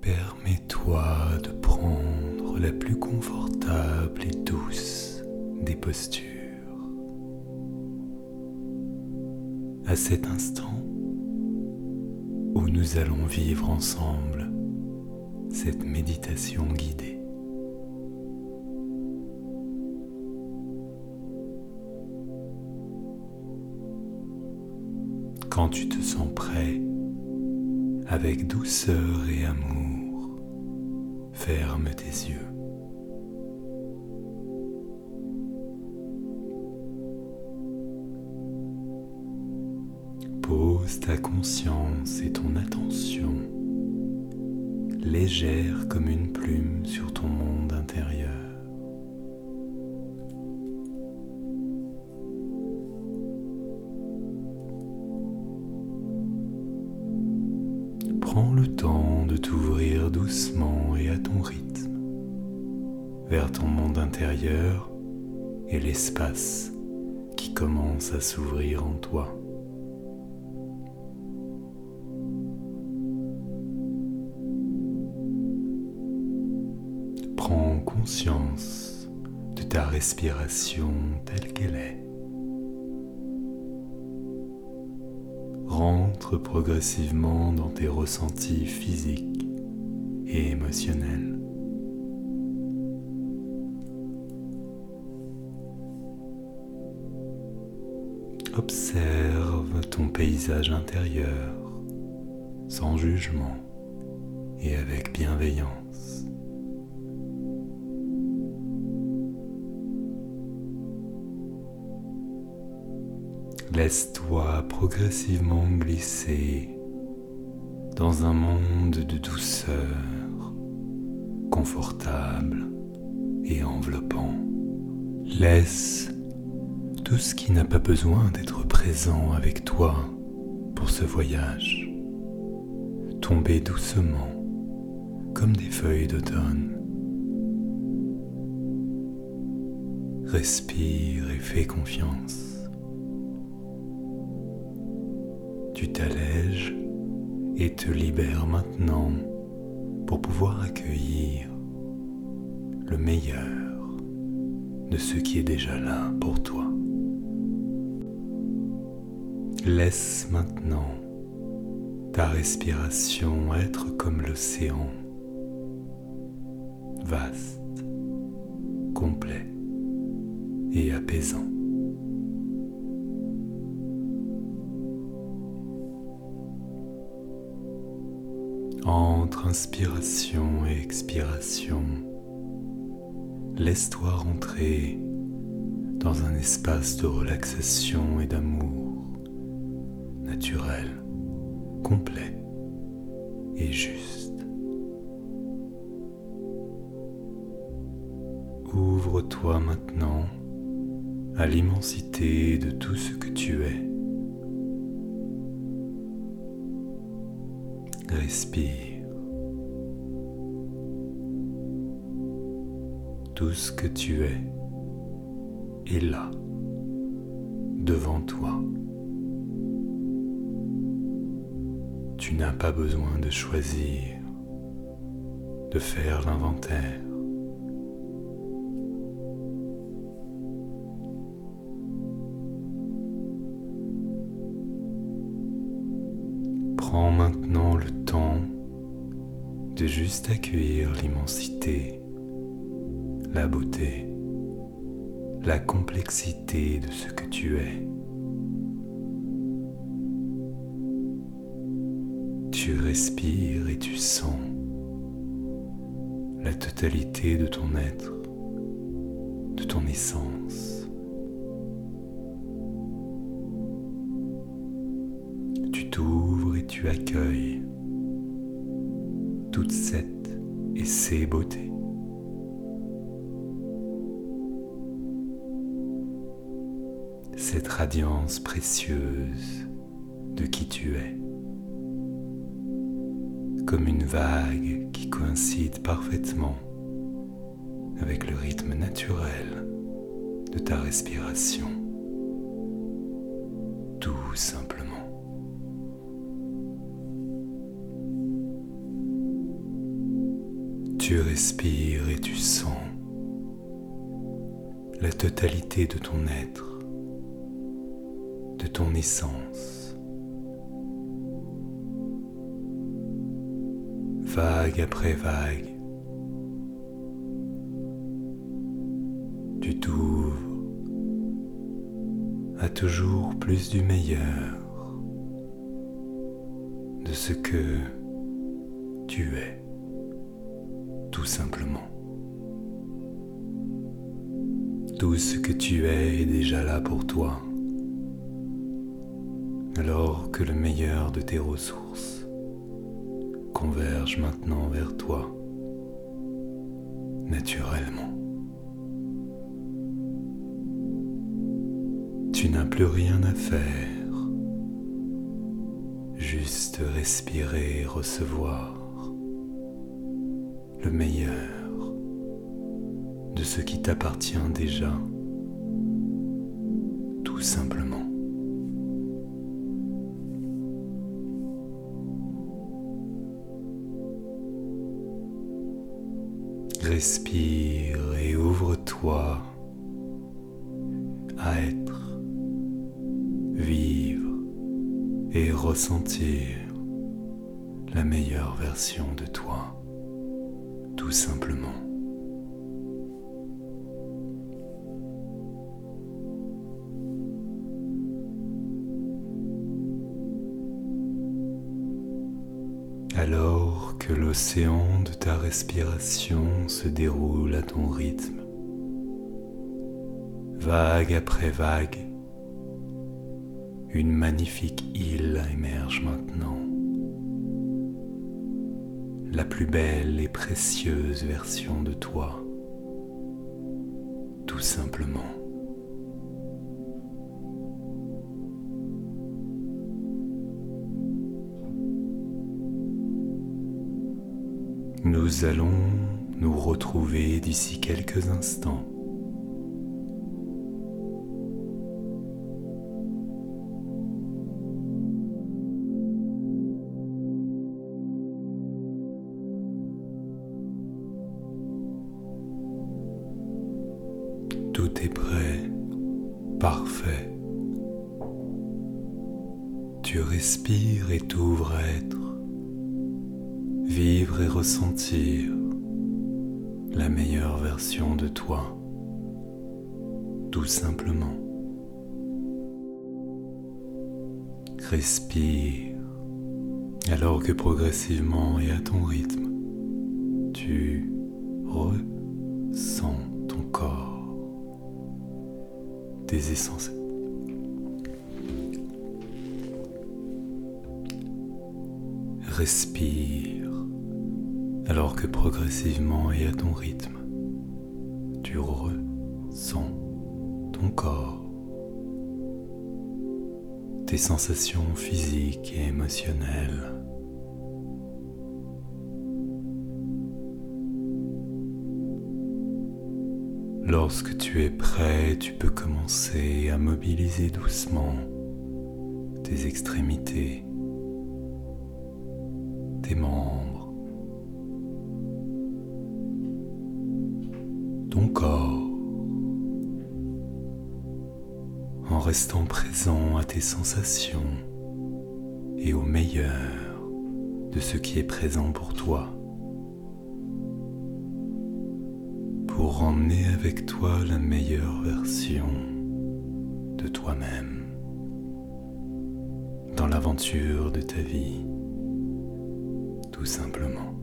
Permets-toi de prendre la plus confortable et douce des postures. À cet instant où nous allons vivre ensemble cette méditation guidée. Quand tu te sens prêt, avec douceur et amour, ferme tes yeux. Pose ta conscience et ton attention légère comme une plume sur ton monde intérieur. Prends le temps de t'ouvrir doucement et à ton rythme vers ton monde intérieur et l'espace qui commence à s'ouvrir en toi. Prends conscience de ta respiration telle qu'elle est. rentre progressivement dans tes ressentis physiques et émotionnels. Observe ton paysage intérieur sans jugement et avec bienveillance. Laisse-toi progressivement glisser dans un monde de douceur, confortable et enveloppant. Laisse tout ce qui n'a pas besoin d'être présent avec toi pour ce voyage tomber doucement comme des feuilles d'automne. Respire et fais confiance. Tu t'allèges et te libères maintenant pour pouvoir accueillir le meilleur de ce qui est déjà là pour toi. Laisse maintenant ta respiration être comme l'océan, vaste, complet et apaisant. Entre inspiration et expiration, laisse-toi rentrer dans un espace de relaxation et d'amour naturel, complet et juste. Ouvre-toi maintenant à l'immensité de tout ce que tu es. Respire. Tout ce que tu es est là, devant toi. Tu n'as pas besoin de choisir, de faire l'inventaire. Prends maintenant de juste accueillir l'immensité, la beauté, la complexité de ce que tu es. Tu respires et tu sens la totalité de ton être, de ton essence. t'ouvres et tu accueilles toute cette et ces beautés. Cette radiance précieuse de qui tu es, comme une vague qui coïncide parfaitement avec le rythme naturel de ta respiration, tout simplement. Tu respires et tu sens la totalité de ton être, de ton essence. Vague après vague, tu t'ouvres à toujours plus du meilleur de ce que tu es, tout simplement. Tout ce que tu es est déjà là pour toi, alors que le meilleur de tes ressources converge maintenant vers toi, naturellement. Tu n'as plus rien à faire, juste respirer et recevoir le meilleur de ce qui t'appartient déjà, tout simplement. Respire et ouvre-toi à être vivre et ressentir la meilleure version de toi, tout simplement. Alors que l'océan de ta respiration se déroule à ton rythme, vague après vague, une magnifique île émerge maintenant. La plus belle et précieuse version de toi. Tout simplement. Nous allons nous retrouver d'ici quelques instants. Tout est prêt, parfait. Tu respires et t'ouvres à être, vivre et ressentir la meilleure version de toi, tout simplement. Respire alors que progressivement et à ton rythme, tu ressens ton corps essences. Respire alors que progressivement et à ton rythme, tu ressens ton corps, tes sensations physiques et émotionnelles. Lorsque tu es prêt, tu peux commencer à mobiliser doucement tes extrémités, tes membres, ton corps, en restant présent à tes sensations et au meilleur de ce qui est présent pour toi. Pour emmener avec toi la meilleure version de toi-même dans l'aventure de ta vie, tout simplement.